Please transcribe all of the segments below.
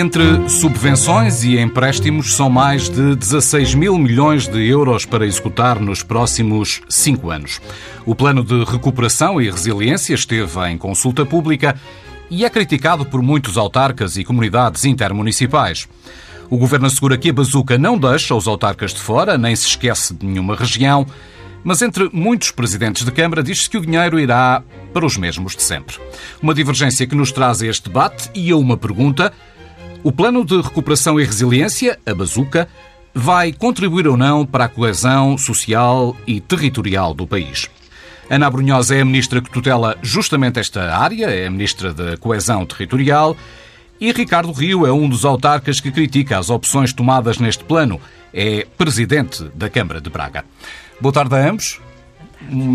Entre subvenções e empréstimos, são mais de 16 mil milhões de euros para executar nos próximos cinco anos. O plano de recuperação e resiliência esteve em consulta pública e é criticado por muitos autarcas e comunidades intermunicipais. O governo assegura que a bazuca não deixa os autarcas de fora, nem se esquece de nenhuma região, mas entre muitos presidentes de Câmara diz-se que o dinheiro irá para os mesmos de sempre. Uma divergência que nos traz a este debate e a uma pergunta o Plano de Recuperação e Resiliência, a Bazuca, vai contribuir ou não para a coesão social e territorial do país. Ana Brunhosa é a ministra que tutela justamente esta área, é a ministra da Coesão Territorial, e Ricardo Rio é um dos autarcas que critica as opções tomadas neste plano. É presidente da Câmara de Braga. Boa tarde a ambos.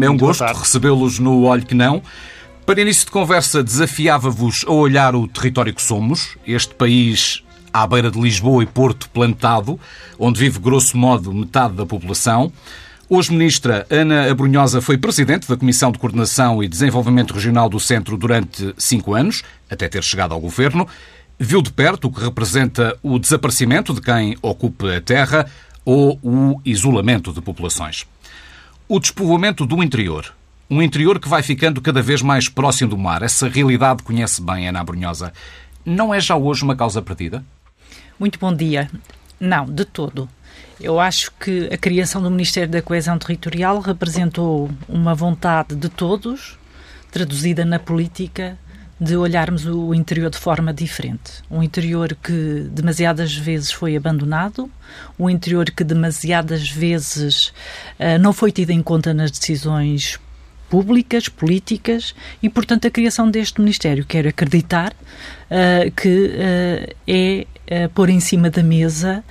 É um gosto recebê-los no Olho que Não. Para início de conversa, desafiava-vos a olhar o território que somos, este país à beira de Lisboa e Porto plantado, onde vive grosso modo metade da população. Hoje, ministra Ana Abrunhosa foi presidente da Comissão de Coordenação e Desenvolvimento Regional do Centro durante cinco anos, até ter chegado ao governo. Viu de perto o que representa o desaparecimento de quem ocupa a terra ou o isolamento de populações. O despovoamento do interior um interior que vai ficando cada vez mais próximo do mar. Essa realidade conhece bem Ana Brunhosa. Não é já hoje uma causa perdida? Muito bom dia. Não, de todo. Eu acho que a criação do Ministério da Coesão Territorial representou uma vontade de todos, traduzida na política, de olharmos o interior de forma diferente. Um interior que demasiadas vezes foi abandonado, um interior que demasiadas vezes uh, não foi tido em conta nas decisões públicas, políticas e, portanto, a criação deste Ministério. Quero acreditar uh, que uh, é uh, pôr em cima da mesa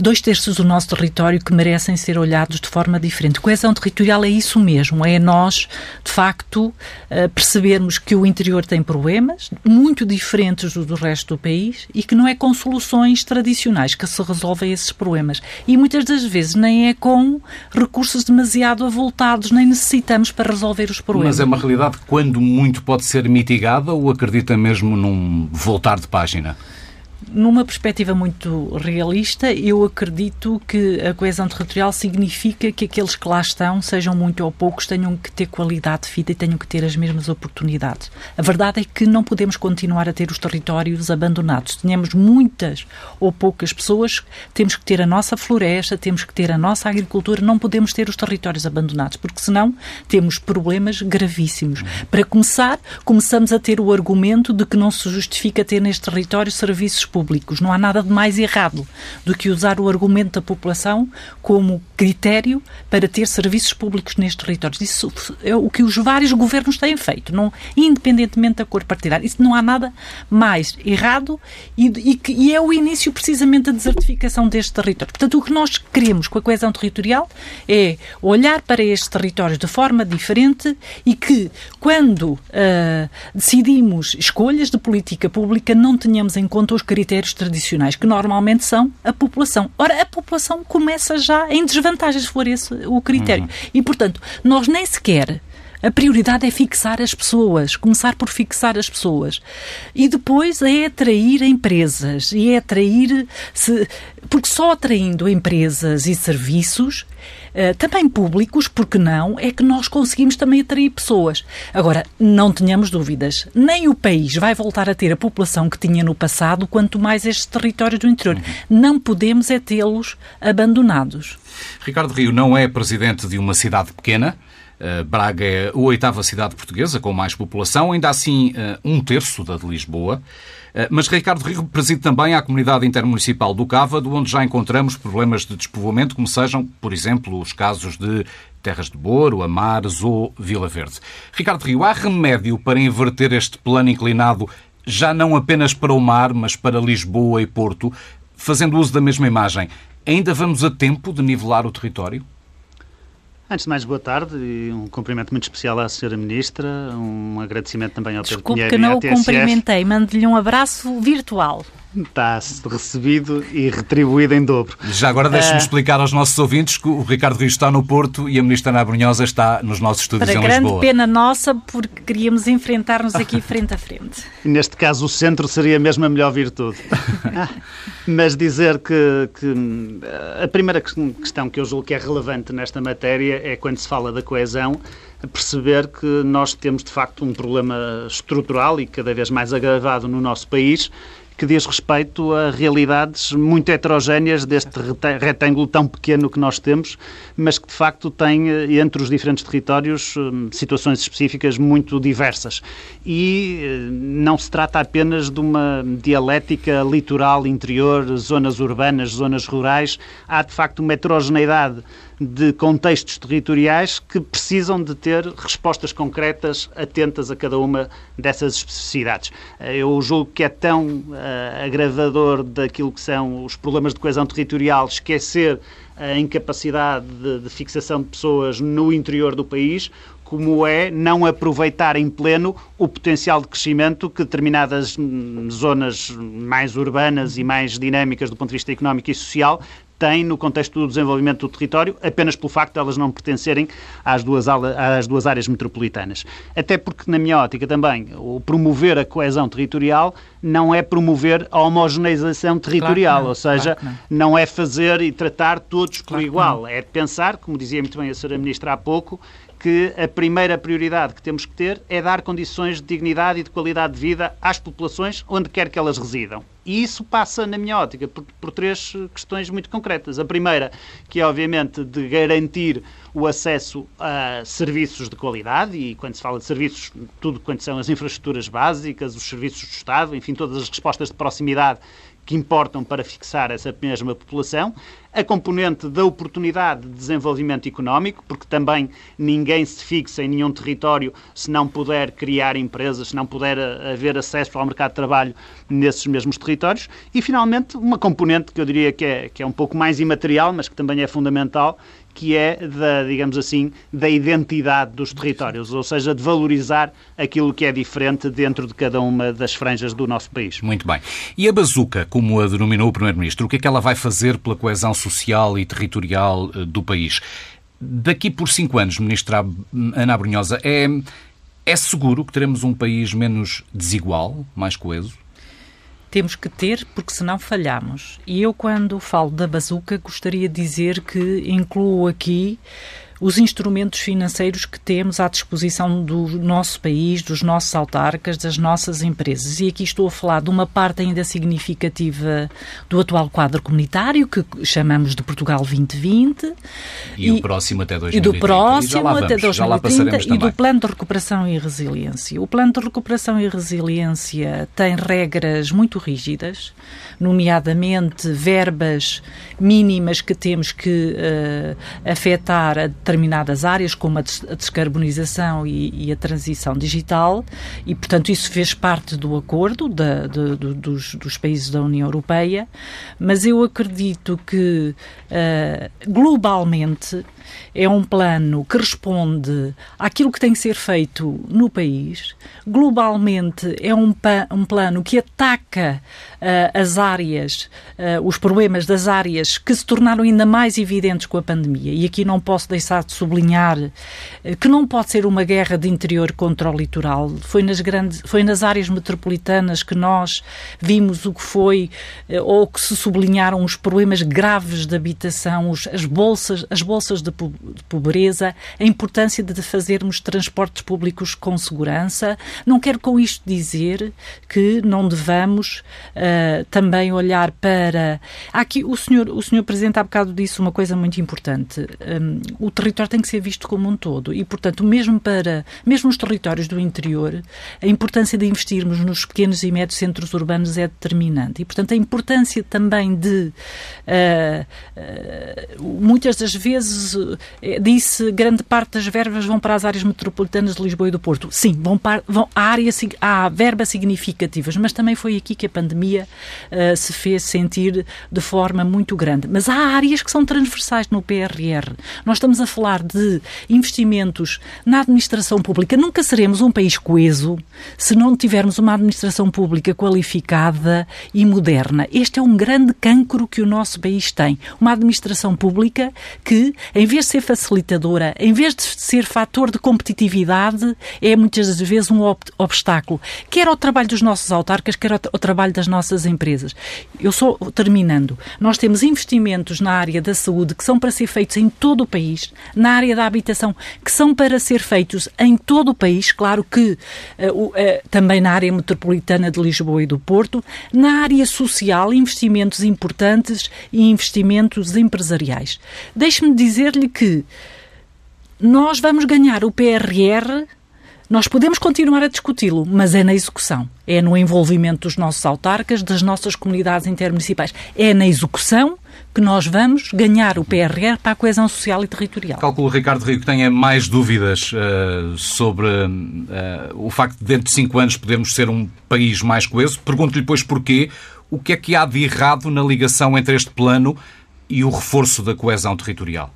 dois terços do nosso território que merecem ser olhados de forma diferente. Coesão territorial é isso mesmo, é nós, de facto, eh, percebermos que o interior tem problemas muito diferentes do, do resto do país e que não é com soluções tradicionais que se resolvem esses problemas. E muitas das vezes nem é com recursos demasiado avultados, nem necessitamos para resolver os problemas. Mas é uma realidade que, quando muito, pode ser mitigada ou acredita mesmo num voltar de página? Numa perspectiva muito realista, eu acredito que a coesão territorial significa que aqueles que lá estão, sejam muito ou poucos, tenham que ter qualidade de vida e tenham que ter as mesmas oportunidades. A verdade é que não podemos continuar a ter os territórios abandonados. Tenhamos muitas ou poucas pessoas, temos que ter a nossa floresta, temos que ter a nossa agricultura, não podemos ter os territórios abandonados, porque senão temos problemas gravíssimos. Para começar, começamos a ter o argumento de que não se justifica ter neste território serviços públicos. Não há nada de mais errado do que usar o argumento da população como critério para ter serviços públicos nestes territórios. Isso é o que os vários governos têm feito, não, independentemente da cor partidária. Isso não há nada mais errado e, e, e é o início precisamente da desertificação deste território. Portanto, o que nós queremos com a coesão territorial é olhar para estes territórios de forma diferente e que, quando uh, decidimos escolhas de política pública, não tenhamos em conta os critérios tradicionais, que normalmente são a população. Ora, a população começa já em desvantagem, se for esse o critério. Uhum. E, portanto, nós nem sequer a prioridade é fixar as pessoas, começar por fixar as pessoas. E depois é atrair empresas e é atrair. Se, porque só atraindo empresas e serviços Uh, também públicos, porque não, é que nós conseguimos também atrair pessoas. Agora, não tenhamos dúvidas, nem o país vai voltar a ter a população que tinha no passado, quanto mais estes territórios do interior. Uhum. Não podemos é tê-los abandonados. Ricardo Rio não é presidente de uma cidade pequena, eh, Braga é a oitava cidade portuguesa com mais população, ainda assim eh, um terço da de Lisboa. Eh, mas Ricardo Rio preside também a comunidade intermunicipal do Cávado, onde já encontramos problemas de despovoamento, como sejam, por exemplo, os casos de Terras de Boro, Amares ou Vila Verde. Ricardo Rio, há remédio para inverter este plano inclinado já não apenas para o mar, mas para Lisboa e Porto, fazendo uso da mesma imagem? Ainda vamos a tempo de nivelar o território? Antes de mais, boa tarde e um cumprimento muito especial à Sra. Ministra, um agradecimento também ao Pedro Desculpe Pinheiro que não o cumprimentei, mando-lhe um abraço virtual. Está recebido e retribuído em dobro. Já agora deixe-me uh... explicar aos nossos ouvintes que o Ricardo Rio está no Porto e a Ministra Ana Brunhosa está nos nossos estúdios Para em grande Lisboa. pena nossa, porque queríamos enfrentar-nos aqui frente a frente. Neste caso, o centro seria mesmo a melhor virtude. Mas dizer que, que a primeira questão que eu julgo que é relevante nesta matéria é quando se fala da coesão, perceber que nós temos de facto um problema estrutural e cada vez mais agravado no nosso país, que diz respeito a realidades muito heterogéneas deste retângulo tão pequeno que nós temos, mas que de facto tem eh, entre os diferentes territórios hum, situações específicas muito diversas. E eh, não se trata apenas de uma dialética litoral, interior, zonas urbanas, zonas rurais. Há de facto uma heterogeneidade de contextos territoriais que precisam de ter respostas concretas, atentas a cada uma dessas especificidades. Eh, eu julgo que é tão uh, agravador daquilo que são os problemas de coesão territorial esquecer a incapacidade de, de fixação de pessoas no interior do país, como é não aproveitar em pleno o potencial de crescimento que determinadas hum, zonas mais urbanas e mais dinâmicas do ponto de vista económico e social têm no contexto do desenvolvimento do território, apenas pelo facto de elas não pertencerem às duas, às duas áreas metropolitanas. Até porque, na minha ótica também, o promover a coesão territorial não é promover a homogeneização territorial, claro ou seja, claro não. não. é fazer e tratar todos por claro igual, é pensar, como dizia muito bem a Sra. Ministra há pouco, que a primeira prioridade que temos que ter é dar condições de dignidade e de qualidade de vida às populações onde quer que elas residam. E isso passa, na minha ótica, por, por, três questões muito concretas. A primeira, que é obviamente de garantir o acesso a serviços de qualidade, e quando se fala de serviços, tudo quanto são as infraestruturas básicas, os serviços do Estado, enfim, todas as respostas de proximidade que importam para fixar essa mesma população, a componente da oportunidade de desenvolvimento económico, porque também ninguém se fixa em nenhum território se não puder criar empresas, se não puder eh, haver acesso ao mercado de trabalho nesses mesmos territórios, e finalmente uma componente que eu diria que é, que é um pouco mais imaterial, mas que também é fundamental, que é da, digamos assim, da identidade dos territórios, ou seja, de valorizar aquilo que é diferente dentro de cada uma das franjas do nosso país. Muito bem. E a bazuca, como a denominou o Primeiro-Ministro, o que é que ela vai fazer pela coesão social e territorial eh, do país? Daqui por cinco anos, Ministra Ana Brunhosa, é, é seguro que teremos um país menos desigual, mais coeso? Temos que ter, porque senão falhamos. E eu, quando falo da bazuca, gostaria de dizer que incluo aqui os instrumentos financeiros que temos à disposição do nosso país, dos nossos autarcas, das nossas empresas. E aqui estou a falar de uma parte ainda significativa do atual quadro comunitário, que chamamos de Portugal 2020. E, e o próximo até 2030. E do próximo e até 2030 e do Plano de Recuperação e Resiliência. O Plano de Recuperação e Resiliência tem regras muito rígidas, nomeadamente verbas mínimas que temos que uh, afetar a determinadas áreas, como a descarbonização e, e a transição digital, e, portanto, isso fez parte do acordo da, de, de, dos, dos, países da União Europeia, mas eu acredito que, uh, globalmente, é um plano que responde àquilo que tem que ser feito no país. Globalmente, é um, um plano que ataca uh, as áreas, uh, os problemas das áreas que se tornaram ainda mais evidentes com a pandemia. E aqui não posso deixar de sublinhar uh, que não pode ser uma guerra de interior contra o litoral. Foi nas, grandes, foi nas áreas metropolitanas que nós vimos o que foi, ou que se sublinharam os problemas graves de habitação, os, as, bolsas, as bolsas de de pobreza, a importância de fazermos transportes públicos com segurança. Não quero com isto dizer que não devamos uh, também olhar para. Aqui o senhor, o senhor Presidente há bocado disse uma coisa muito importante. Um, o território tem que ser visto como um todo e, portanto, mesmo para mesmo os territórios do interior, a importância de investirmos nos pequenos e médios centros urbanos é determinante. E, portanto, a importância também de uh, uh, muitas das vezes é, disse grande parte das verbas vão para as áreas metropolitanas de Lisboa e do Porto. Sim, vão para, vão, há, área, há verbas significativas, mas também foi aqui que a pandemia uh, se fez sentir de forma muito grande. Mas há áreas que são transversais no PRR. Nós estamos a falar de investimentos na administração pública. Nunca seremos um país coeso se não tivermos uma administração pública qualificada e moderna. Este é um grande cancro que o nosso país tem. Uma administração pública que, em vez de ser facilitadora, em vez de ser fator de competitividade, é muitas vezes um obstáculo, quer ao trabalho dos nossos autarcas, quer ao, ao trabalho das nossas empresas. Eu sou terminando. Nós temos investimentos na área da saúde que são para ser feitos em todo o país, na área da habitação que são para ser feitos em todo o país, claro que uh, uh, também na área metropolitana de Lisboa e do Porto, na área social, investimentos importantes e investimentos empresariais. Deixe-me dizer-lhe que nós vamos ganhar o PRR nós podemos continuar a discuti-lo, mas é na execução. É no envolvimento dos nossos autarcas, das nossas comunidades intermunicipais. É na execução que nós vamos ganhar o PRR para a coesão social e territorial. Calculo, Ricardo Rio, que tenha mais dúvidas uh, sobre uh, o facto de dentro de cinco anos podermos ser um país mais coeso. Pergunto-lhe, pois, porquê. O que é que há de errado na ligação entre este plano e o reforço da coesão territorial?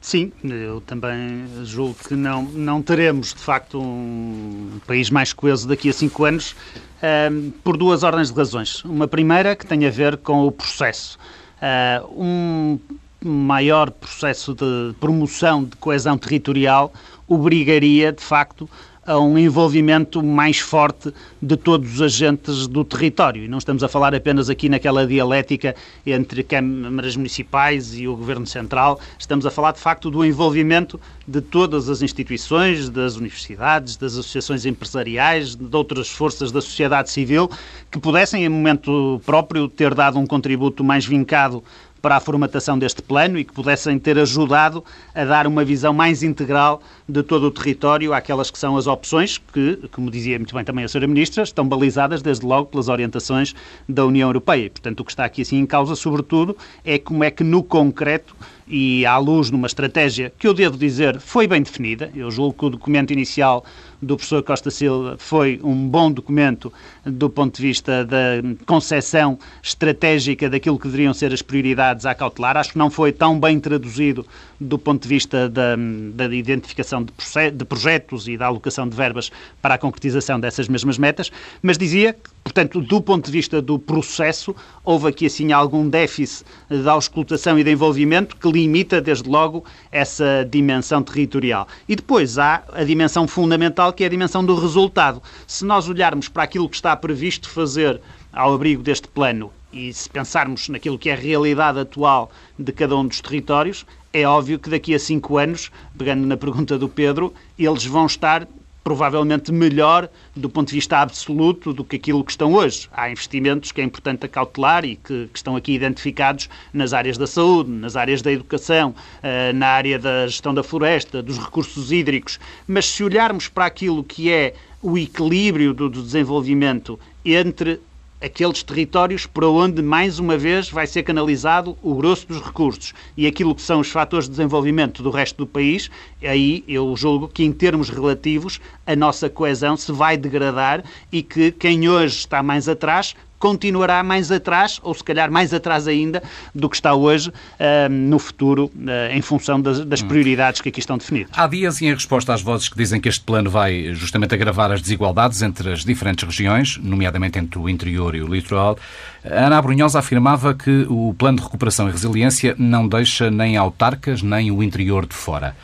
Sim, eu também julgo que não, não teremos, de facto, um país mais coeso daqui a cinco anos, um, ehm, por duas ordens de razões. Uma primeira que tem a ver com o processo. Uh, um maior processo de promoção de coesão territorial obrigaria, de facto, a um envolvimento mais forte de todos os agentes do território. E não estamos a falar apenas aqui naquela dialética entre câmaras municipais e o Governo Central, estamos a falar de facto do envolvimento de todas as instituições, das universidades, das associações empresariais, de outras forças da sociedade civil, que pudessem, em momento próprio, ter dado um contributo mais vincado para a formatação deste plano e que pudessem ter ajudado a dar uma visão mais integral de todo o território àquelas que são as opções que, como dizia muito bem também a Sra. Ministra, estão balizadas desde logo pelas orientações da União Europeia. Portanto, o que está aqui assim em causa, sobretudo, é como é que no concreto e à luz numa estratégia que eu devo dizer foi bem definida, eu julgo que o documento inicial do professor Costa Silva foi um bom documento do ponto de vista da concepção estratégica daquilo que deveriam ser as prioridades a cautelar. Acho que não foi tão bem traduzido do ponto de vista da, da identificação de, de projetos e da alocação de verbas para a concretização dessas mesmas metas, mas dizia que Portanto, do ponto de vista do processo, houve aqui assim algum déficit da auscultação e de envolvimento que limita, desde logo, essa dimensão territorial. E depois há a dimensão fundamental, que é a dimensão do resultado. Se nós olharmos para aquilo que está previsto fazer ao abrigo deste plano e se pensarmos naquilo que é a realidade atual de cada um dos territórios, é óbvio que daqui a cinco anos, pegando na pergunta do Pedro, eles vão estar provavelmente melhor do ponto de vista absoluto do que aquilo que estão hoje. Há investimentos que é importante acautelar e que, que estão aqui identificados nas áreas da saúde, nas áreas da educação, uh, na área da gestão da floresta, dos recursos hídricos. Mas se olharmos para aquilo que é o equilíbrio do desenvolvimento entre aqueles territórios para onde, mais uma vez, vai ser canalizado o grosso dos recursos. E aquilo que são os fatores de desenvolvimento do resto do país, aí eu julgo que, em termos relativos, a nossa coesão se vai degradar e que quem hoje está mais atrás continuará mais atrás, ou se calhar mais atrás ainda, do que está hoje uh, no futuro, uh, em função das, das, prioridades que aqui estão definidas. Há dias, e em resposta às vozes que dizem que este plano vai justamente agravar as desigualdades entre as diferentes regiões, nomeadamente entre o interior e o litoral, Ana Abrunhosa afirmava que o plano de recuperação e resiliência não deixa nem autarcas nem o interior de fora.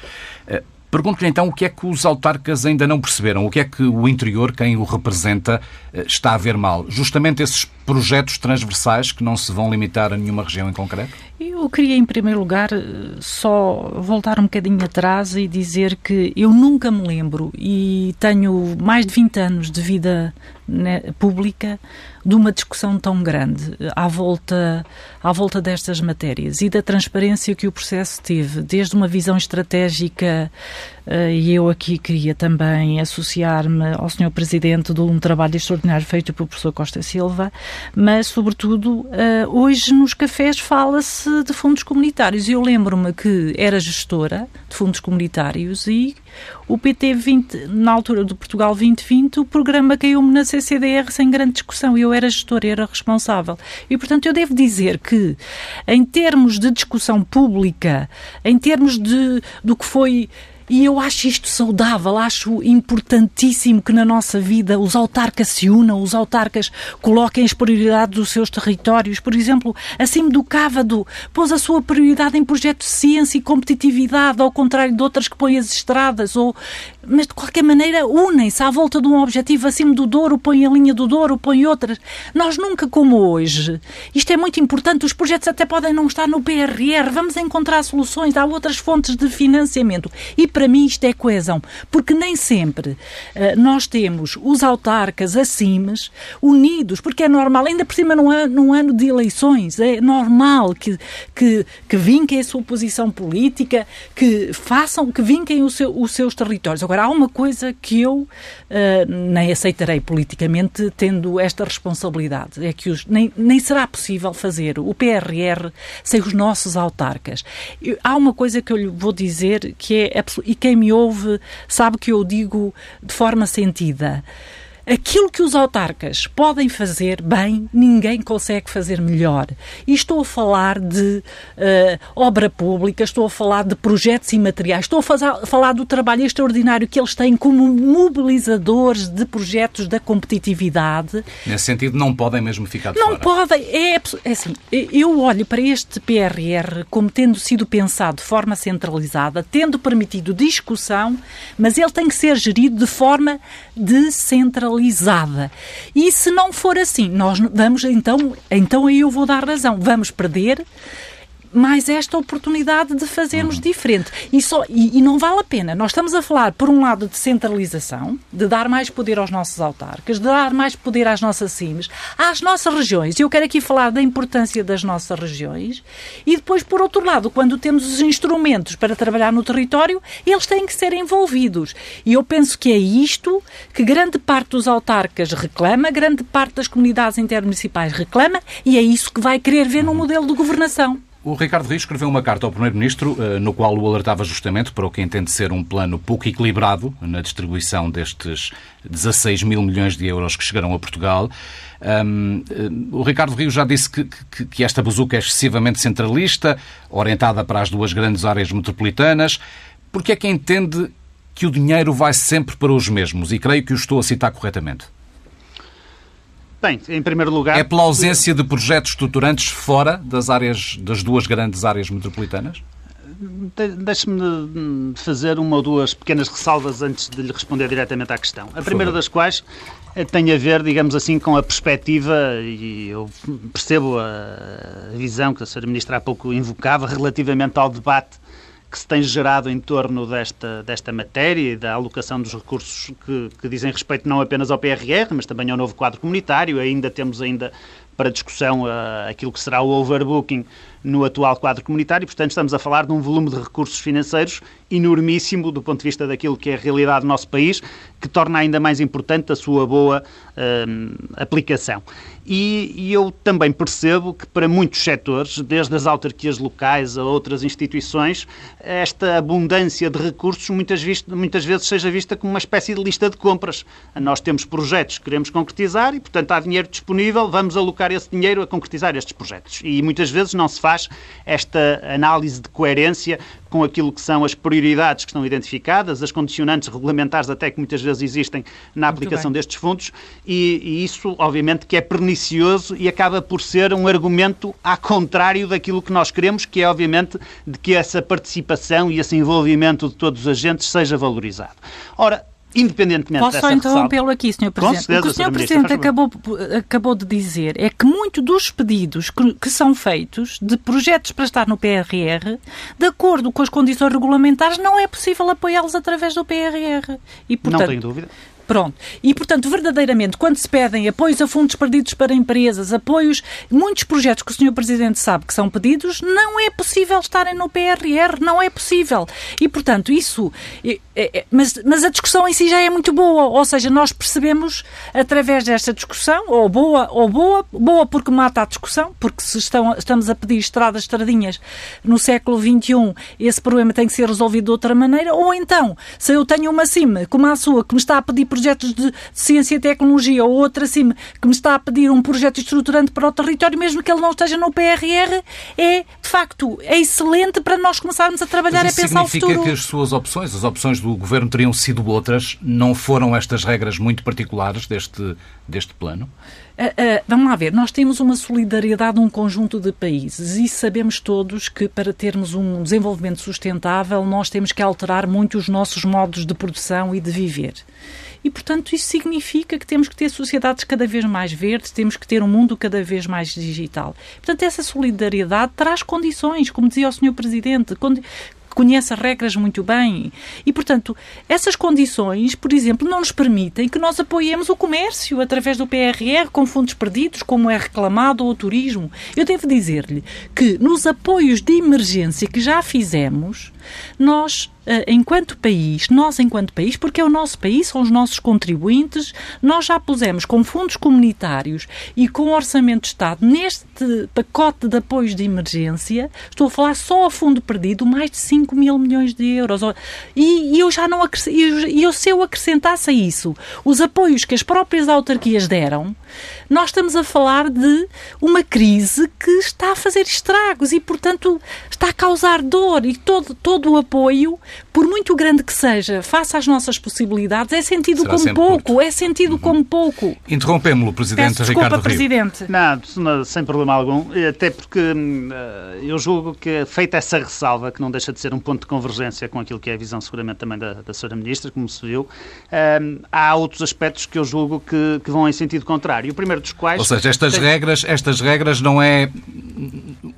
Pergunto-lhe então o que é que os autarcas ainda não perceberam, o que é que o interior, quem o representa, eh, está a ver mal. Justamente esses projetos transversais que não se vão limitar a nenhuma região em concreto? Eu queria, em primeiro lugar, eh, só voltar um bocadinho atrás e dizer que eu nunca me lembro, e tenho mais de 20 anos de vida né, pública, de uma discussão tão grande à volta, à volta destas matérias e da transparência que o processo teve, desde uma visão estratégica, eh, e eu aqui queria também associar-me ao Sr. Presidente de um trabalho extraordinário feito pelo professor Costa Silva, mas, sobretudo, eh, hoje nos cafés fala-se de fundos comunitários. Eu lembro-me que era gestora de fundos comunitários e o PT 20, na altura do Portugal 2020, o programa caiu-me na CCDR sem grande discussão. Eu era gestora, era responsável. E, portanto, eu devo dizer que, em termos de discussão pública, em termos de, do que foi e eu acho isto saudável, acho importantíssimo que na nossa vida os autarcas se unam, os autarcas coloquem as prioridades dos seus territórios. Por exemplo, acima do Cávado, pôs a sua prioridade em projetos de ciência e competitividade, ao contrário de outras que põem as estradas. Ou... Mas, de qualquer maneira, unem-se à volta de um objetivo acima do Douro, põem a linha do Douro, põem outras. Nós nunca como hoje. Isto é muito importante. Os projetos até podem não estar no PRR. Vamos encontrar soluções. Há outras fontes de financiamento. E para mim isto é coesão, porque nem sempre uh, nós temos os autarcas, acimes, unidos, porque é normal, ainda por cima num ano, num ano de eleições, é normal que, que, que vinquem a sua posição política, que façam, que vinquem o seu, os seus territórios. Agora, há uma coisa que eu uh, nem aceitarei politicamente tendo esta responsabilidade, é que os, nem, nem será possível fazer o PRR sem os nossos autarcas. Há uma coisa que eu lhe vou dizer que é e quem me ouve sabe que eu digo de forma sentida. Aquilo que os autarcas podem fazer bem, ninguém consegue fazer melhor. E estou a falar de uh, obra pública, estou a falar de projetos imateriais, estou a falar do trabalho extraordinário que eles têm como mobilizadores de projetos da competitividade. Nesse sentido, não podem mesmo ficar de não fora. Não podem. É, é assim, eu olho para este PRR como tendo sido pensado de forma centralizada, tendo permitido discussão, mas ele tem que ser gerido de forma descentralizada E se não for assim, nós vamos então, então aí eu vou dar razão, vamos perder mais esta oportunidade de fazermos uhum. diferente. E, só, e, e, não vale a pena. Nós estamos a falar, por um lado, de centralização, de dar mais poder aos nossos autarcas, de dar mais poder às nossas CIMs, às nossas regiões. Eu quero aqui falar da importância das nossas regiões. E depois, por outro lado, quando temos os instrumentos para trabalhar no território, eles têm que ser envolvidos. E eu penso que é isto que grande parte dos autarcas reclama, grande parte das comunidades intermunicipais reclama, e é isso que vai querer ver no uhum. modelo de governação. O Ricardo Rio escreveu uma carta ao Primeiro-Ministro eh, no qual o alertava justamente para o que entende ser um plano pouco equilibrado na distribuição destes 16 mil milhões de euros que chegarão a Portugal. Um, eh, o Ricardo Rio já disse que, que, que, esta bazuca é excessivamente centralista, orientada para as duas grandes áreas metropolitanas. Porque é que entende que o dinheiro vai sempre para os mesmos? E creio que o estou a citar corretamente. Bem, em primeiro lugar. É pela ausência de projetos estruturantes fora das áreas, das duas grandes áreas metropolitanas? Deixe-me fazer uma ou duas pequenas ressalvas antes de lhe responder diretamente à questão. A primeira das quais eh, tem a ver, digamos assim, com a perspectiva, e eu percebo a visão que a Sra. Ministra há pouco invocava relativamente ao debate que se tem gerado em torno desta, desta matéria e da alocação dos recursos que, que dizem respeito não apenas ao PRR, mas também ao novo quadro comunitário. Ainda temos ainda para discussão uh, aquilo que será o overbooking no atual quadro comunitário. Portanto, estamos a falar de um volume de recursos financeiros enormíssimo do ponto de vista daquilo que é a realidade do nosso país, que torna ainda mais importante a sua boa uh, aplicação. E, e, eu também percebo que para muitos setores, desde as autarquias locais a outras instituições, esta abundância de recursos muitas, muitas vezes seja vista como uma espécie de lista de compras. Nós temos projetos que queremos concretizar e, portanto, há dinheiro disponível, vamos alocar esse dinheiro a concretizar estes projetos. E muitas vezes não se faz esta análise de coerência com aquilo que são as prioridades que estão identificadas, as condicionantes regulamentares até que muitas vezes existem na aplicação destes fundos e, e, isso, obviamente, que é pernicioso e acaba por ser um argumento a contrário daquilo que nós queremos, que é, obviamente, de que essa participação e esse envolvimento de todos os agentes seja valorizado. Ora, independentemente Posso só interrompê-lo aqui, Sr. Presidente? Certeza, o que o Sr. Presidente acabou, acabou de dizer é que muito dos pedidos que, que, são feitos de projetos para estar no PRR, de acordo com as condições regulamentares, não é possível apoiá-los através do PRR. E, portanto, não tenho dúvida. Pronto. E, portanto, verdadeiramente, quando se pedem apoios a fundos perdidos para empresas, apoios, muitos projetos que o Sr. Presidente sabe que são pedidos, não é possível estarem no PRR, não é possível. E, portanto, isso. É, é, mas, mas a discussão em si já é muito boa, ou seja, nós percebemos através desta discussão, ou boa, ou boa, boa porque mata a discussão, porque se estão, estamos a pedir estradas, estradinhas no século XXI, esse problema tem que ser resolvido de outra maneira, ou então, se eu tenho uma CIM como a sua que me está a pedir projetos de ciência e tecnologia ou outra CIM que me está a pedir um projeto estruturante para o território, mesmo que ele não esteja no PRR, é, de facto, é excelente para nós começarmos a trabalhar e a pensar o futuro. significa que as suas opções, as opções do Governo teriam sido outras, não foram estas regras muito particulares deste, deste plano? Uh, uh, vamos lá ver, nós temos uma solidariedade num conjunto de países e sabemos todos que para termos um desenvolvimento sustentável nós temos que alterar muito os nossos modos de produção e de viver. E, portanto, isso significa que temos que ter sociedades cada vez mais verdes, temos que ter um mundo cada vez mais digital. Portanto, essa solidariedade traz condições, como dizia o Sr. Presidente, conhece as regras muito bem. E, portanto, essas condições, por exemplo, não nos permitem que nós apoiemos o comércio através do PRR com fundos perdidos, como é reclamado, ou o turismo. Eu devo dizer-lhe que nos apoios de emergência que já fizemos, nós enquanto país, nós enquanto país, porque é o nosso país, são os nossos contribuintes, nós já pusemos com fundos comunitários e com orçamento de Estado neste pacote de apoios de emergência, estou a falar só a fundo perdido, mais de 5 mil milhões de euros. E, e eu já não e eu, se eu acrescentasse a isso os apoios que as próprias autarquias deram, nós estamos a falar de uma crise que está a fazer estragos e, portanto, está a causar dor e todo, todo o apoio por muito grande que seja, face às nossas possibilidades, é sentido Será como pouco. Curto. É sentido uhum. como pouco. Interrompemos-lo, Presidente Peço desculpa, Ricardo Presidente. Não, sem problema algum. Até porque uh, eu julgo que, feita essa ressalva, que não deixa de ser um ponto de convergência com aquilo que é a visão seguramente também da, da Sra. Ministra, como se viu, uh, há outros aspectos que eu julgo que, que, vão em sentido contrário. O primeiro dos quais... Ou seja, estas, tem... regras, estas regras não é...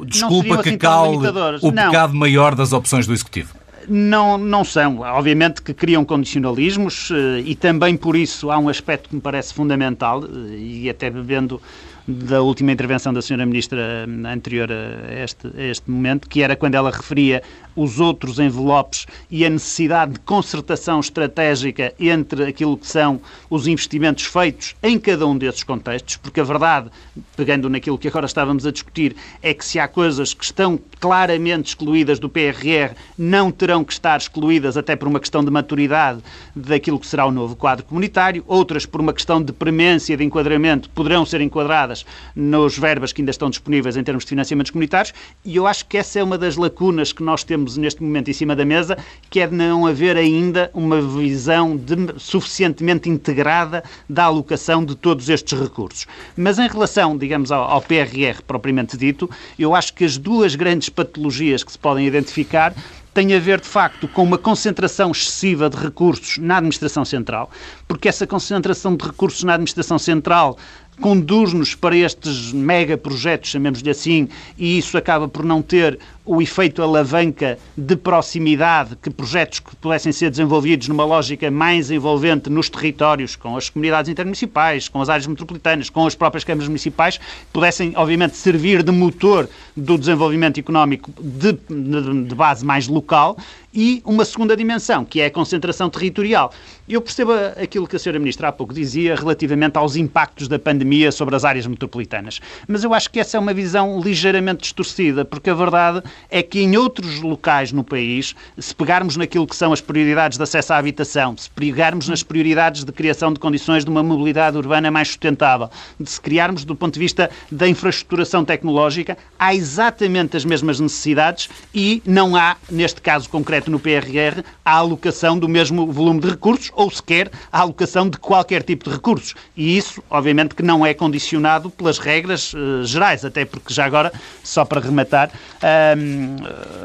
Desculpa não que assim cale o não. pecado maior das opções do Executivo. Não, não são. Obviamente que criam condicionalismos eh, e também por isso há um aspecto que me parece fundamental eh, e até bebendo da última intervenção da Sra. Ministra eh, anterior a este, a este momento, que era quando ela referia os outros envelopes e a necessidade de concertação estratégica entre aquilo que são os investimentos feitos em cada um desses contextos, porque a verdade, pegando naquilo que agora estávamos a discutir, é que se há coisas que estão claramente excluídas do PRR, não terão que estar excluídas até por uma questão de maturidade daquilo que será o novo quadro comunitário, outras por uma questão de premência de enquadramento poderão ser enquadradas nos verbas que ainda estão disponíveis em termos de financiamentos comunitários, e eu acho que essa é uma das lacunas que nós temos neste momento em cima da mesa, que é de não haver ainda uma visão de, suficientemente integrada da alocação de todos estes recursos. Mas em relação, digamos, ao, ao PRR propriamente dito, eu acho que as duas grandes patologias que se podem identificar tem a ver, de facto, com uma concentração excessiva de recursos na administração central, porque essa concentração de recursos na administração central conduz-nos para estes mega projetos, chamemos-lhe assim, e isso acaba por não ter o efeito alavanca de proximidade que projetos que pudessem ser desenvolvidos numa lógica mais envolvente nos territórios, com as comunidades intermunicipais, com as áreas metropolitanas, com as próprias câmaras municipais, pudessem, obviamente, servir de motor do desenvolvimento económico de, de, base mais local e uma segunda dimensão, que é a concentração territorial. Eu percebo aquilo que a Sra. Ministra há pouco dizia relativamente aos impactos da pandemia sobre as áreas metropolitanas, mas eu acho que essa é uma visão ligeiramente distorcida, porque a verdade é que em outros locais no país, se pegarmos naquilo que são as prioridades de acesso à habitação, se pegarmos nas prioridades de criação de condições de uma mobilidade urbana mais sustentável, de se criarmos do ponto de vista da infraestruturação tecnológica, há exatamente as mesmas necessidades e não há, neste caso concreto no PRR, a alocação do mesmo volume de recursos ou sequer a alocação de qualquer tipo de recursos. E isso, obviamente, que não é condicionado pelas regras uh, gerais, até porque já agora, só para rematar, Um,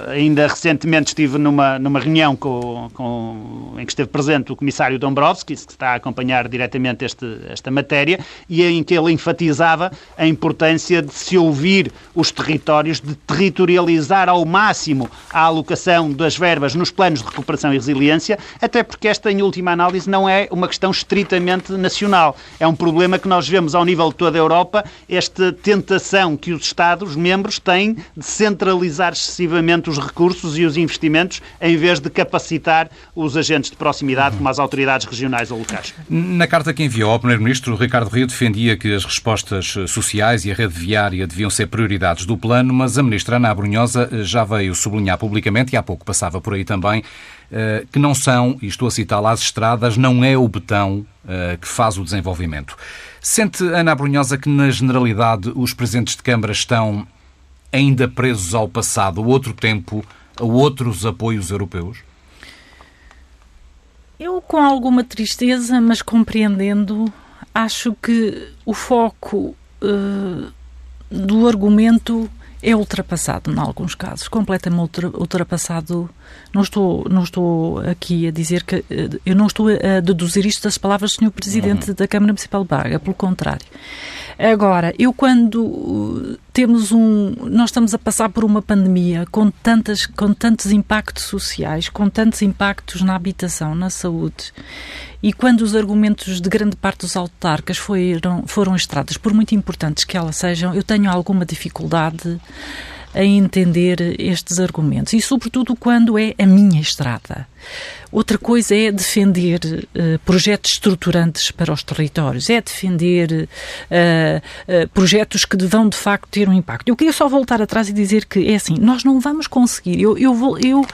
ainda recentemente estive numa, numa reunião com, com, em que esteve presente o comissário Dombrovskis, que está a acompanhar diretamente este, esta matéria, e em que ele enfatizava a importância de se ouvir os territórios, de territorializar ao máximo a alocação das verbas nos planos de recuperação e resiliência, até porque esta, em última análise, não é uma questão estritamente nacional. É um problema que nós vemos ao nível de toda a Europa, esta tentação que os Estados-membros têm de centralizar excessivamente os recursos e os investimentos em vez de capacitar os agentes de proximidade, como as autoridades regionais ou locais. Na carta que enviou ao Primeiro-Ministro, Ricardo Rio defendia que as respostas sociais e a rede viária deviam ser prioridades do plano, mas a Ministra Ana Abrunhosa já veio sublinhar publicamente, e há pouco passava por aí também, eh, que não são, e estou a citar as estradas não é o betão eh, que faz o desenvolvimento. Sente, Ana Brunhosa, que na generalidade os presidentes de Câmara estão ainda presos ao passado, a outro tempo, a outros apoios europeus? Eu, com alguma tristeza, mas compreendendo, acho que o foco uh, do argumento é ultrapassado em alguns casos, completamente ultrapassado. Não estou, não estou aqui a dizer que eh, eu não estou a deduzir isto das palavras do Sr. Presidente uhum. da Câmara Municipal de Braga, pelo contrário. Agora, eu quando temos um, nós estamos a passar por uma pandemia com tantas, com tantos impactos sociais, com tantos impactos na habitação, na saúde, e quando os argumentos de grande parte dos autarcas foram, foram estradas, por muito importantes que elas sejam, eu tenho alguma dificuldade a entender estes argumentos e, sobretudo, quando é a minha estrada. Outra coisa é defender uh, projetos estruturantes para os territórios, é defender uh, uh, projetos que vão de facto ter um impacto. Eu queria só voltar atrás e dizer que é assim, nós não vamos conseguir. Eu, eu, vou, eu,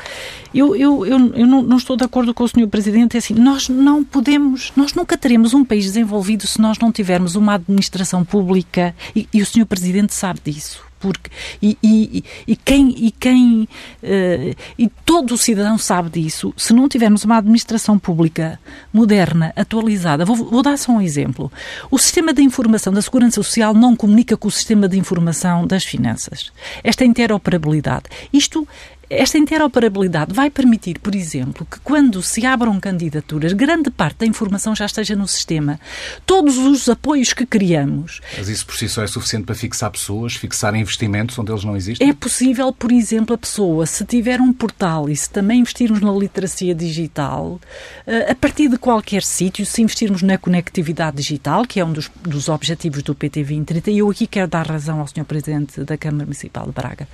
eu, eu, eu, eu não, não, estou de acordo com o Sr. Presidente, é assim, nós não podemos, nós nunca teremos um país desenvolvido se nós não tivermos uma administração pública e, e o Sr. Presidente sabe disso porque e, e, e quem e quem uh, e todo o cidadão sabe disso. Se não tivermos uma administração pública moderna, atualizada, vou, vou, dar só um exemplo. O sistema de informação da segurança social não comunica com o sistema de informação das finanças. Esta interoperabilidade. Isto esta interoperabilidade vai permitir, por exemplo, que quando se abram candidaturas, grande parte da informação já esteja no sistema. Todos os apoios que criamos. Mas isso por si só é suficiente para fixar pessoas, fixar investimentos onde eles não existem? É possível, por exemplo, a pessoa, se tiver um portal e se também investirmos na literacia digital, eh, a partir de qualquer sítio, se investirmos na conectividade digital, que é um dos, dos objetivos do PT 2030, e eu aqui quero dar razão ao Sr. Presidente da Câmara Municipal de Braga,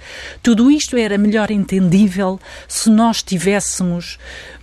tudo isto era melhor entendido entendível se nós tivéssemos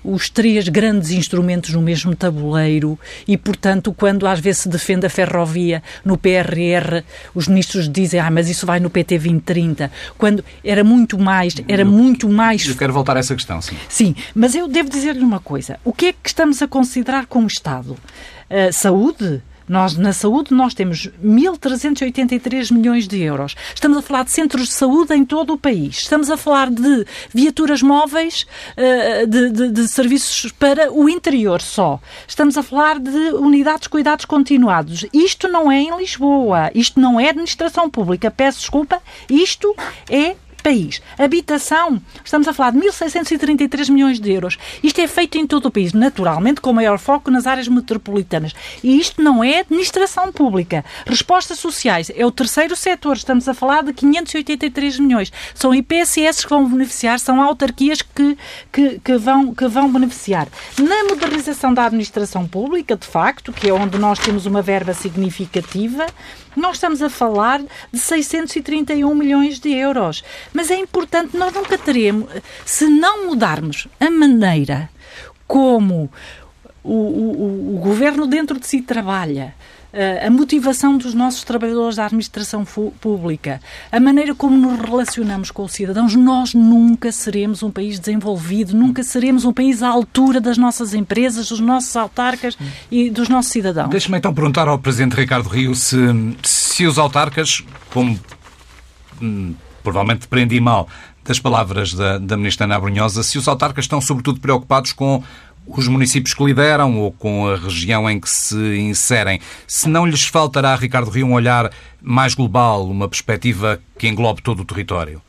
os três grandes instrumentos no mesmo tabuleiro e, portanto, quando às vezes se defende a ferrovia no PRR, os ministros dizem, ah, mas isso vai no PT 2030, quando era muito mais, era eu, muito mais... Eu quero voltar a essa questão, sim. Sim, mas eu devo dizer-lhe uma coisa, o que é que estamos a considerar como Estado? Uh, saúde? Nós, na saúde, nós temos 1.383 milhões de euros. Estamos a falar de centros de saúde em todo o país. Estamos a falar de viaturas móveis, eh, de, de, de serviços para o interior só. Estamos a falar de unidades de cuidados continuados. Isto não é em Lisboa. Isto não é administração pública. Peço desculpa. Isto é país. Habitação, estamos a falar de 1.633 milhões de euros. Isto é feito em todo o país, naturalmente com maior foco nas áreas metropolitanas. E isto não é administração pública. Respostas sociais é o terceiro setor, estamos a falar de 583 milhões. São IPSS que vão beneficiar, são autarquias que, que, que, vão, que vão beneficiar. Na modernização da administração pública, de facto, que é onde nós temos uma verba significativa, nós estamos a falar de 631 milhões de euros. Mas é importante, nós nunca teremos, se não mudarmos a maneira como o, o, o governo dentro de si trabalha, a motivação dos nossos trabalhadores da administração pública, a maneira como nos relacionamos com os cidadãos, nós nunca seremos um país desenvolvido, nunca seremos um país à altura das nossas empresas, dos nossos autarcas e dos nossos cidadãos. Deixe-me então perguntar ao Presidente Ricardo Rio se, se os autarcas, como hum, provavelmente prendi mal das palavras da, da Ministra Ana Brunhosa, se os autarcas estão sobretudo preocupados com os municípios que lideram ou com a região em que se inserem, se não lhes faltará, Ricardo Rio, um olhar mais global, uma perspectiva que englobe todo o território?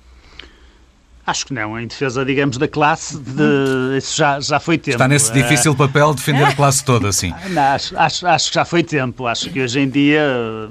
Acho que não, em defesa, digamos, da classe, de... isso já, já foi tempo. Está nesse difícil papel defender a classe toda, sim. Não, acho, acho, acho que já foi tempo. Acho que hoje em dia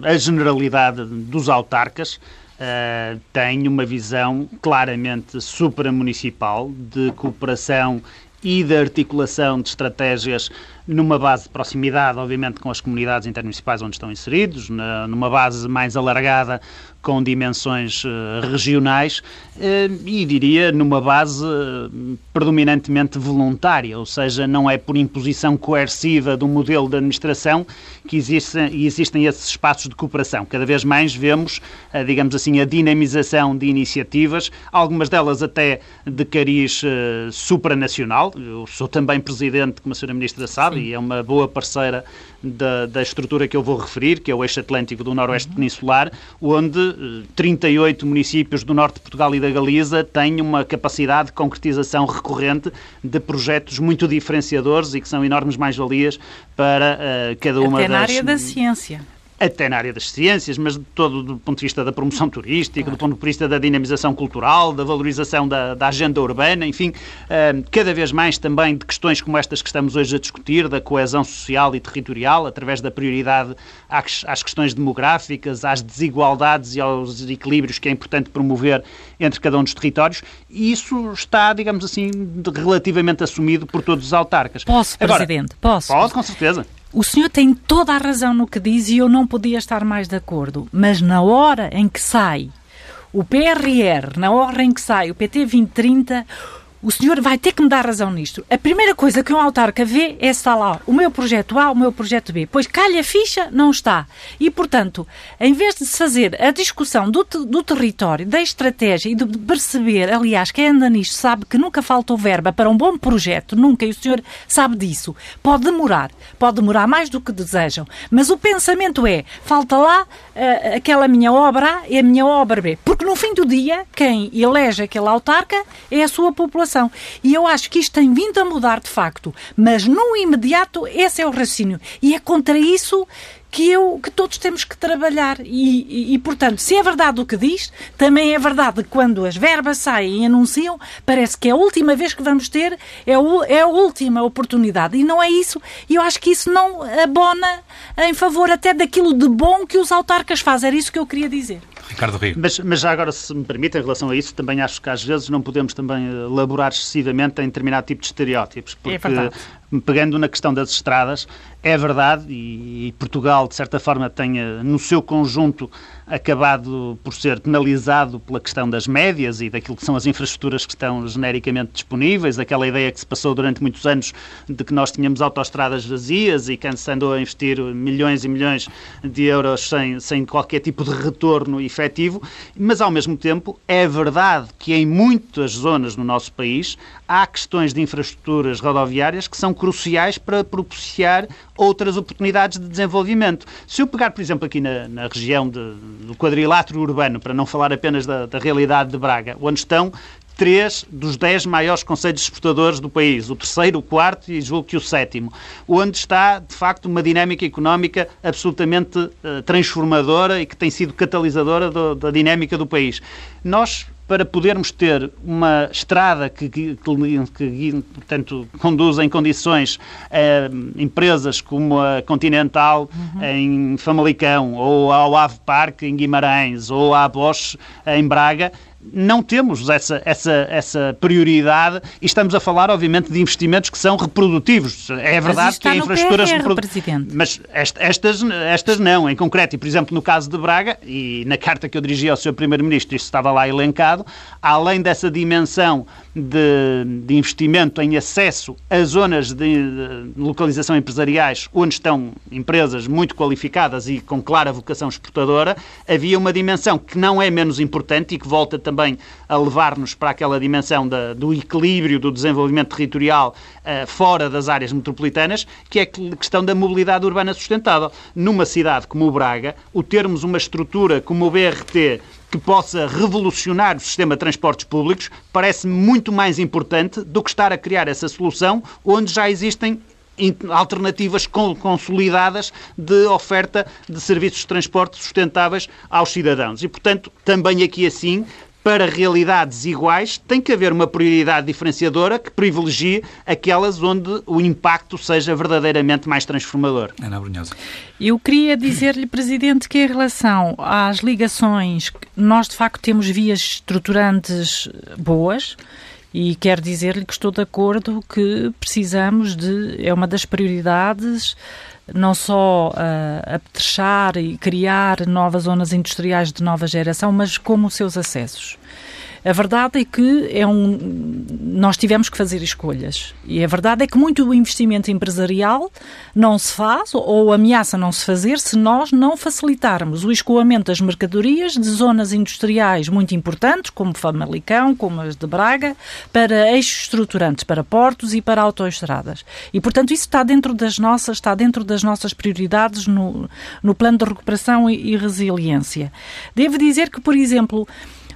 a generalidade dos autarcas uh, tem uma visão claramente supramunicipal de cooperação e de articulação de estratégias numa base de proximidade, obviamente, com as comunidades intermunicipais onde estão inseridos, na, numa base mais alargada com dimensões uh, regionais uh, e, diria, numa base uh, predominantemente voluntária, ou seja, não é por imposição coerciva do modelo de administração que existem, existem esses espaços de cooperação. Cada vez mais vemos, digamos assim, a dinamização de iniciativas, algumas delas até de cariz supranacional. Eu sou também presidente, como a senhora Ministra sabe, Sim. e é uma boa parceira da, da estrutura que eu vou referir, que é o eixo atlântico do Noroeste uhum. Peninsular, onde 38 eh, municípios do norte de Portugal e da Galiza têm uma capacidade de concretização recorrente de projetos muito diferenciadores e que são enormes mais-valias para uh, cada uma das... na área da ciência até na área das ciências, mas de todo do ponto de vista da promoção turística, do ponto de vista da dinamização cultural, da valorização da, da agenda urbana, enfim, uh, cada vez mais também de questões como estas que estamos hoje a discutir, da coesão social e territorial, através da prioridade às, às questões demográficas, às desigualdades e aos equilíbrios que é importante promover entre cada um dos territórios, e isso está, digamos assim, relativamente assumido por todos os autarcas. Posso, Agora, Presidente, posso. Pode, com certeza. O senhor tem toda a razão no que diz e eu não podia estar mais de acordo. Mas na hora em que sai o PRR, na hora em que sai o PT 2030, o senhor vai ter que me dar razão nisto. A primeira coisa que um autarca vê é se está lá o meu projeto A, o meu projeto B. Pois calha a ficha, não está. E, portanto, em vez de fazer a discussão do, do território, da estratégia e de perceber, aliás, quem anda nisto sabe que nunca faltou verba para um bom projeto, nunca, e o senhor sabe disso. Pode demorar, pode demorar mais do que desejam, mas o pensamento é, falta lá uh, aquela minha obra A e a minha obra B. Porque no fim do dia, quem elege aquele autarca é a sua população E eu acho que isto tem vindo a mudar de facto, mas no imediato esse é o raciocínio. E é contra isso que, eu, que todos temos que trabalhar. E, e, e, portanto, se é verdade o que diz, também é verdade quando as verbas saem e anunciam, parece que é a última vez que vamos ter, é, o, é a última oportunidade. E não é isso. E eu acho que isso não abona em favor até daquilo de bom que os autarcas fazem. Era isso que eu queria dizer. Ricardo Rio. Mas, mas já agora, se me permite, em relação a isso, também acho que às vezes não podemos também elaborar excessivamente em determinado tipo de estereótipos. Porque, é pegando na questão das estradas, é verdade, e, e Portugal, de certa forma, tem no seu conjunto acabado por ser penalizado pela questão das médias e daquilo que são as infraestruturas que estão genericamente disponíveis, aquela ideia que se passou durante muitos anos de que nós tínhamos autoestradas vazias e que andou a investir milhões e milhões de euros sem, sem qualquer tipo de retorno efetivo, mas ao mesmo tempo é verdade que em muitas zonas no nosso país há questões de infraestruturas rodoviárias que são cruciais para propiciar outras oportunidades de desenvolvimento. Se eu pegar, por exemplo, aqui na, na região de, do quadrilátero urbano, para não falar apenas da, da realidade de Braga, onde estão três dos dez maiores conselhos exportadores do país, o terceiro, o quarto e julgo que o sétimo, onde está, de facto, uma dinâmica económica absolutamente uh, transformadora e que tem sido catalisadora do, da dinâmica do país. Nós para podermos ter uma estrada que, que, que portanto, conduz em condições eh, empresas como a Continental uhum. em Famalicão, ou ao Ave Parque em Guimarães, ou à Bosch em Braga, não temos essa, essa, essa prioridade e estamos a falar, obviamente, de investimentos que são reprodutivos. É verdade que há infraestruturas reprodutivas. Mas estas, estas não, em concreto. E, por exemplo, no caso de Braga, e na carta que eu dirigi ao Sr. Primeiro-Ministro, isso estava lá elencado, além dessa dimensão de, de investimento em acesso a zonas de, de localização empresariais onde estão empresas muito qualificadas e com clara vocação exportadora, havia uma dimensão que não é menos importante e que volta também a levar-nos para aquela dimensão da, do equilíbrio do desenvolvimento territorial uh, fora das áreas metropolitanas, que é a questão da mobilidade urbana sustentável. Numa cidade como o Braga, o termos uma estrutura como o BRT que possa revolucionar o sistema de transportes públicos parece muito mais importante do que estar a criar essa solução onde já existem alternativas consolidadas de oferta de serviços de transporte sustentáveis aos cidadãos. E, portanto, também aqui assim para realidades iguais, tem que haver uma prioridade diferenciadora que privilegie aquelas onde o impacto seja verdadeiramente mais transformador. Ana Brunhosa. Eu queria dizer-lhe, Presidente, que em relação às ligações, nós de facto temos vias estruturantes boas. E quero dizer-lhe que estou de acordo que precisamos de. É uma das prioridades não só uh, apetrechar e criar novas zonas industriais de nova geração, mas como os seus acessos. A verdade é que é um, nós tivemos que fazer escolhas. E a verdade é que muito investimento empresarial não se faz ou ameaça não se fazer se nós não facilitarmos o escoamento das mercadorias de zonas industriais muito importantes, como Famalicão, como as de Braga, para eixos estruturantes, para portos e para autoestradas. E, portanto, isso está dentro das nossas, está dentro das nossas prioridades no, no plano de recuperação e, e resiliência. Devo dizer que, por exemplo,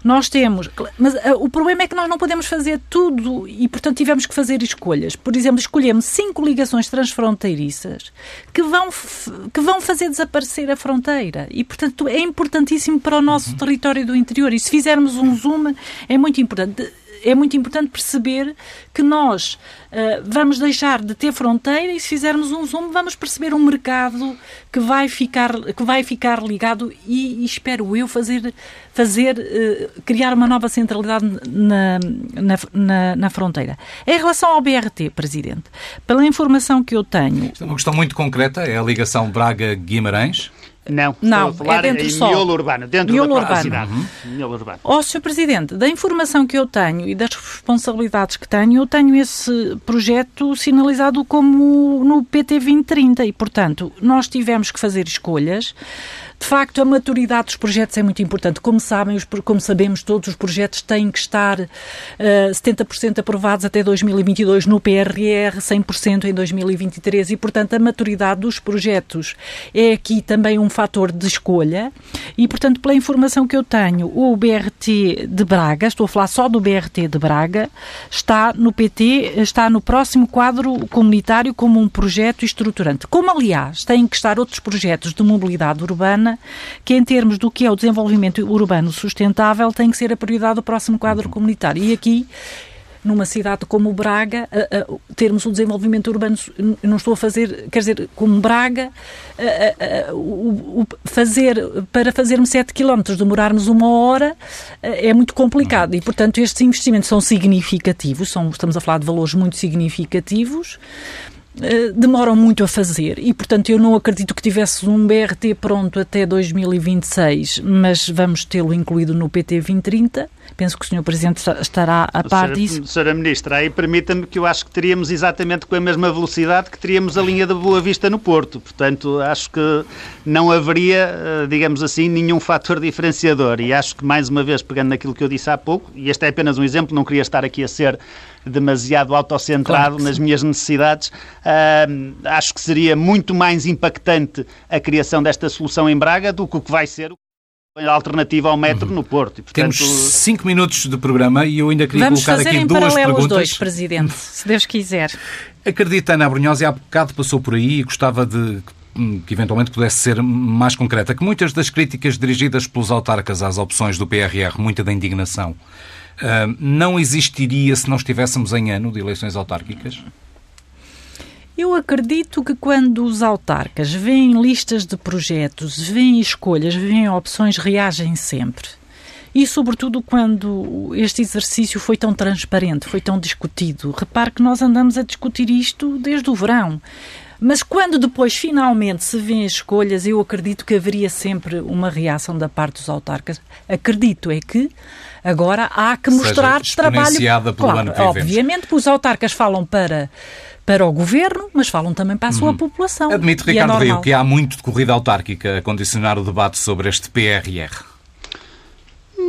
nós temos. Mas uh, o problema é que nós não podemos fazer tudo e, portanto, tivemos que fazer escolhas. Por exemplo, escolhemos cinco ligações transfronteiriças que vão, que vão fazer desaparecer a fronteira. E, portanto, é importantíssimo para o nosso uhum. território do interior. E se fizermos um zoom, é muito importante é muito importante perceber que nós uh, vamos deixar de ter fronteira e se fizermos um zoom vamos perceber um mercado que vai ficar, que vai ficar ligado e, e espero eu fazer, fazer uh, criar uma nova centralidade na, na, na, na, fronteira. Em relação ao BRT, Presidente, pela informação que eu tenho... é uma questão muito concreta, é a ligação Braga-Guimarães. Não, não é dentro em só. miolo urbano, dentro miolo da urbano. cidade. Uhum. Miolo urbano. Ó, oh, Sr. Presidente, da informação que eu tenho e das responsabilidades que tenho, eu tenho esse projeto sinalizado como no PT 2030 e, portanto, nós tivemos que fazer escolhas de facto, a maturidade dos projetos é muito importante. Como sabem, os, como sabemos, todos os projetos têm que estar uh, eh, 70% aprovados até 2022 no PRR, 100% em 2023 e, portanto, a maturidade dos projetos é aqui também um fator de escolha e, portanto, pela informação que eu tenho, o BRT de Braga, estou a falar só do BRT de Braga, está no PT, está no próximo quadro comunitário como um projeto estruturante. Como, aliás, têm que estar outros projetos de mobilidade urbana que em termos do que é o desenvolvimento urbano sustentável tem que ser a prioridade do próximo quadro comunitário. E aqui numa cidade como Braga, uh, uh, termos o desenvolvimento urbano, não estou a fazer, quer dizer, como Braga, uh, o, o, fazer, para fazermos 7 km, demorarmos uma hora, é muito complicado. E, portanto, estes investimentos são significativos, são, estamos a falar de valores muito significativos, eh, demoram muito a fazer e, portanto, eu não acredito que tivesse um BRT pronto até 2026, mas vamos tê-lo incluído no PT 2030. Penso que o Sr. Presidente estará a par disso. Sra. Ministra, aí permita-me que eu acho que teríamos exatamente com a mesma velocidade que teríamos a linha da Boa Vista no Porto. Portanto, acho que não haveria, eh, digamos assim, nenhum fator diferenciador. E acho que, mais uma vez, pegando naquilo que eu disse há pouco, e este é apenas um exemplo, não queria estar aqui a ser demasiado autocentrado claro nas minhas necessidades. Uh, acho que seria muito mais impactante a criação desta solução em Braga do que o que vai ser a alternativa ao metro uhum. no Porto. E, portanto... Temos cinco minutos de programa e eu ainda queria Vamos colocar aqui duas perguntas. Os dois, Presidente, se Deus quiser. Acredita, Ana Brunhosa, há bocado passou por aí e gostava de que eventualmente pudesse ser mais concreta, que muitas das críticas dirigidas pelos autarcas às opções do PRR, muita da indignação, não existiria se não estivéssemos em ano de eleições autárquicas? Eu acredito que quando os autarcas veem listas de projetos, veem escolhas, veem opções, reagem sempre. E, sobretudo, quando este exercício foi tão transparente, foi tão discutido. Repare que nós andamos a discutir isto desde o verão. Mas quando depois finalmente se vêem as escolhas, eu acredito que haveria sempre uma reação da parte dos autarcas. Acredito é que agora há que mostrar Seja trabalho. Pelo claro, ano que obviamente, porque os autarcas falam para para o governo, mas falam também para a sua uhum. população. Admito, Ricardo é Rio, que há muito de corrida autárquica a condicionar o debate sobre este PRR.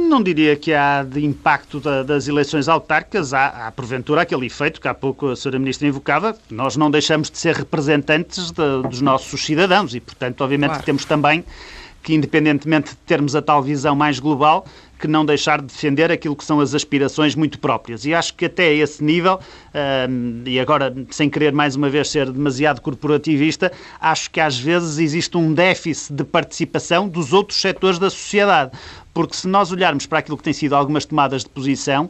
Não diria que há de impacto da, das eleições autárquicas, há, há porventura aquele efeito que há pouco a Sra. Ministra invocava, nós não deixamos de ser representantes de, dos nossos cidadãos e, portanto, obviamente claro. temos também que, independentemente de termos a tal visão mais global, que não deixar de defender aquilo que são as aspirações muito próprias. E acho que até esse nível, e agora sem querer mais uma vez ser demasiado corporativista, acho que às vezes existe um déficit de participação dos outros setores da sociedade. Porque se nós olharmos para aquilo que tem sido algumas tomadas de posição,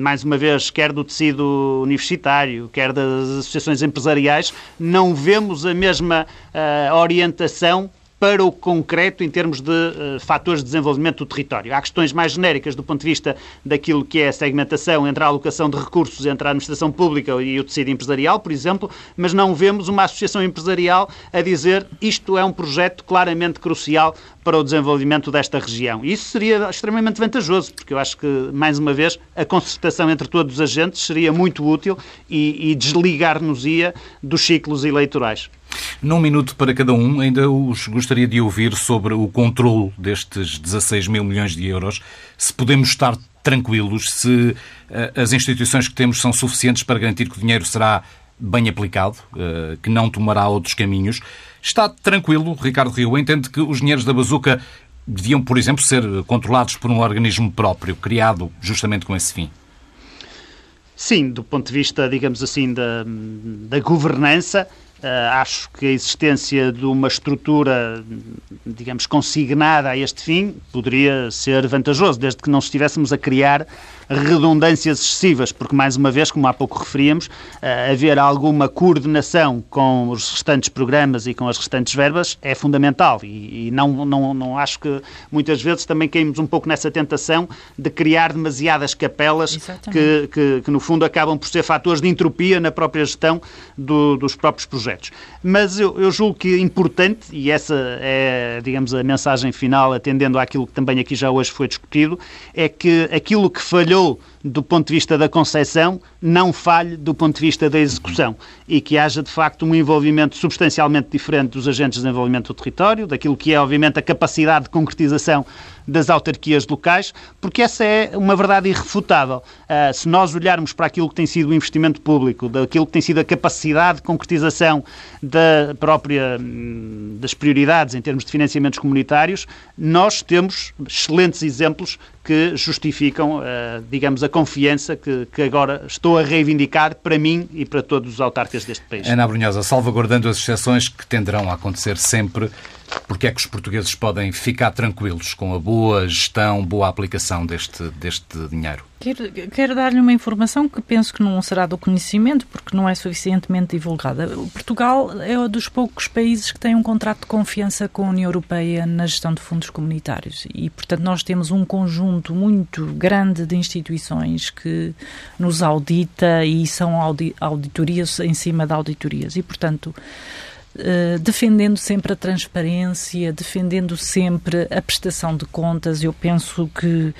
mais uma vez, quer do tecido universitário, quer das associações empresariais, não vemos a mesma ah, orientação para o concreto em termos de uh, fatores de desenvolvimento do território. Há questões mais genéricas do ponto de vista daquilo que é a segmentação entre a alocação de recursos entre a administração pública e o tecido empresarial, por exemplo, mas não vemos uma associação empresarial a dizer isto é um projeto claramente crucial para o desenvolvimento desta região. E isso seria extremamente vantajoso, porque eu acho que, mais uma vez, a concertação entre todos os agentes seria muito útil e, e desligar-nos-ia dos ciclos eleitorais. Num minuto para cada um, ainda os gostaria de ouvir sobre o controle destes 16 mil milhões de euros. Se podemos estar tranquilos, se uh, as instituições que temos são suficientes para garantir que o dinheiro será bem aplicado, uh, que não tomará outros caminhos. Está tranquilo, Ricardo Rio, entende que os dinheiros da bazuca deviam, por exemplo, ser controlados por um organismo próprio, criado justamente com esse fim? Sim, do ponto de vista, digamos assim, da, da governança, Uh, acho que a existência de uma estrutura, digamos, consignada a este fim poderia ser vantajoso, desde que não estivéssemos a criar redundâncias excessivas, porque, mais uma vez, como há pouco referíamos, uh, haver alguma coordenação com os restantes programas e com as restantes verbas é fundamental e, e não, não, não acho que muitas vezes também caímos um pouco nessa tentação de criar demasiadas capelas que, que, que, no fundo, acabam por ser fatores de entropia na própria gestão do, dos próprios projetos projetos. Mas eu, eu julgo que é importante, e essa é, digamos, a mensagem final, atendendo àquilo que também aqui já hoje foi discutido, é que aquilo que falhou trabalhou do ponto de vista da concepção não falhe do ponto de vista da execução e que haja, de facto, um envolvimento substancialmente diferente dos agentes de desenvolvimento do território, daquilo que é, obviamente, a capacidade de concretização das autarquias locais, porque essa é uma verdade irrefutável. Uh, se nós olharmos para aquilo que tem sido o investimento público, daquilo que tem sido a capacidade de concretização da própria, hum, das prioridades em termos de financiamentos comunitários, nós temos excelentes exemplos que justificam, uh, digamos, a confiança que, que, agora estou a reivindicar para mim e para todos os autarcas deste país. Ana Brunhosa, salvaguardando as exceções que tenderão a acontecer sempre, porque é que os portugueses podem ficar tranquilos com a boa gestão, boa aplicação deste, deste dinheiro? Quero, quero dar-lhe uma informação que penso que não será do conhecimento, porque não é suficientemente divulgada. Portugal é um dos poucos países que tem um contrato de confiança com a União Europeia na gestão de fundos comunitários. E, portanto, nós temos um conjunto muito grande de instituições que nos audita e são auditorias em cima de auditorias. E, portanto, Uh, defendendo sempre a transparência, defendendo sempre a prestação de contas. Eu penso que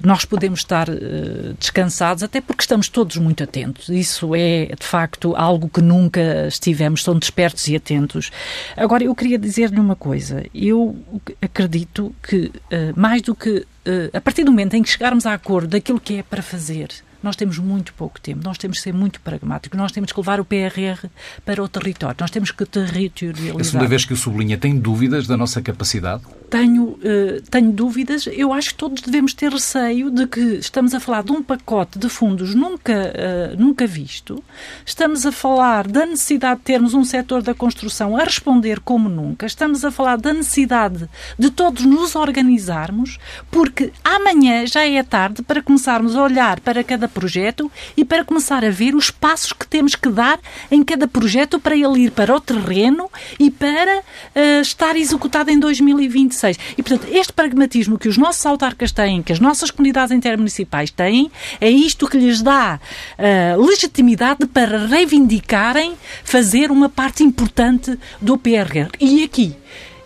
nós podemos estar uh, descansados, até porque estamos todos muito atentos. Isso é, de facto, algo que nunca estivemos tão despertos e atentos. Agora, eu queria dizer-lhe uma coisa. Eu acredito que, uh, mais do que. a partir do momento em que chegarmos a acordo daquilo que é para fazer, nós temos muito pouco tempo, nós temos que ser muito pragmáticos, nós temos que levar o PRR para o território, nós temos que territorializar. A segunda vez que o sublinha, tem dúvidas da nossa capacidade? Tenho, uh, tenho dúvidas. Eu acho que todos devemos ter receio de que estamos a falar de um pacote de fundos nunca, uh, nunca visto, estamos a falar da necessidade de termos um setor da construção a responder como nunca, estamos a falar da necessidade de todos nos organizarmos, porque amanhã já é tarde para começarmos a olhar para cada projeto e para começar a ver os passos que temos que dar em cada projeto para ele ir para o terreno e para uh, estar executado em 2026. E, portanto, este pragmatismo que os nossos autarcas têm, que as nossas comunidades intermunicipais têm, é isto que lhes dá uh, legitimidade para reivindicarem fazer uma parte importante do PRR. E aqui,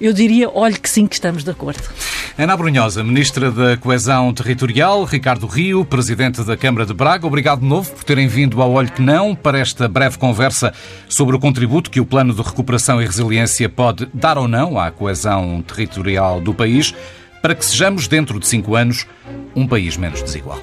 eu diria, olhe que sim, que estamos de acordo. Ana Brunhosa, Ministra da Coesão Territorial, Ricardo Rio, Presidente da Câmara de Braga, obrigado de novo por terem vindo ao Olho que Não para esta breve conversa sobre o contributo que o Plano de Recuperação e Resiliência pode dar ou não à coesão territorial do país para que sejamos, dentro de cinco anos, um país menos desigual.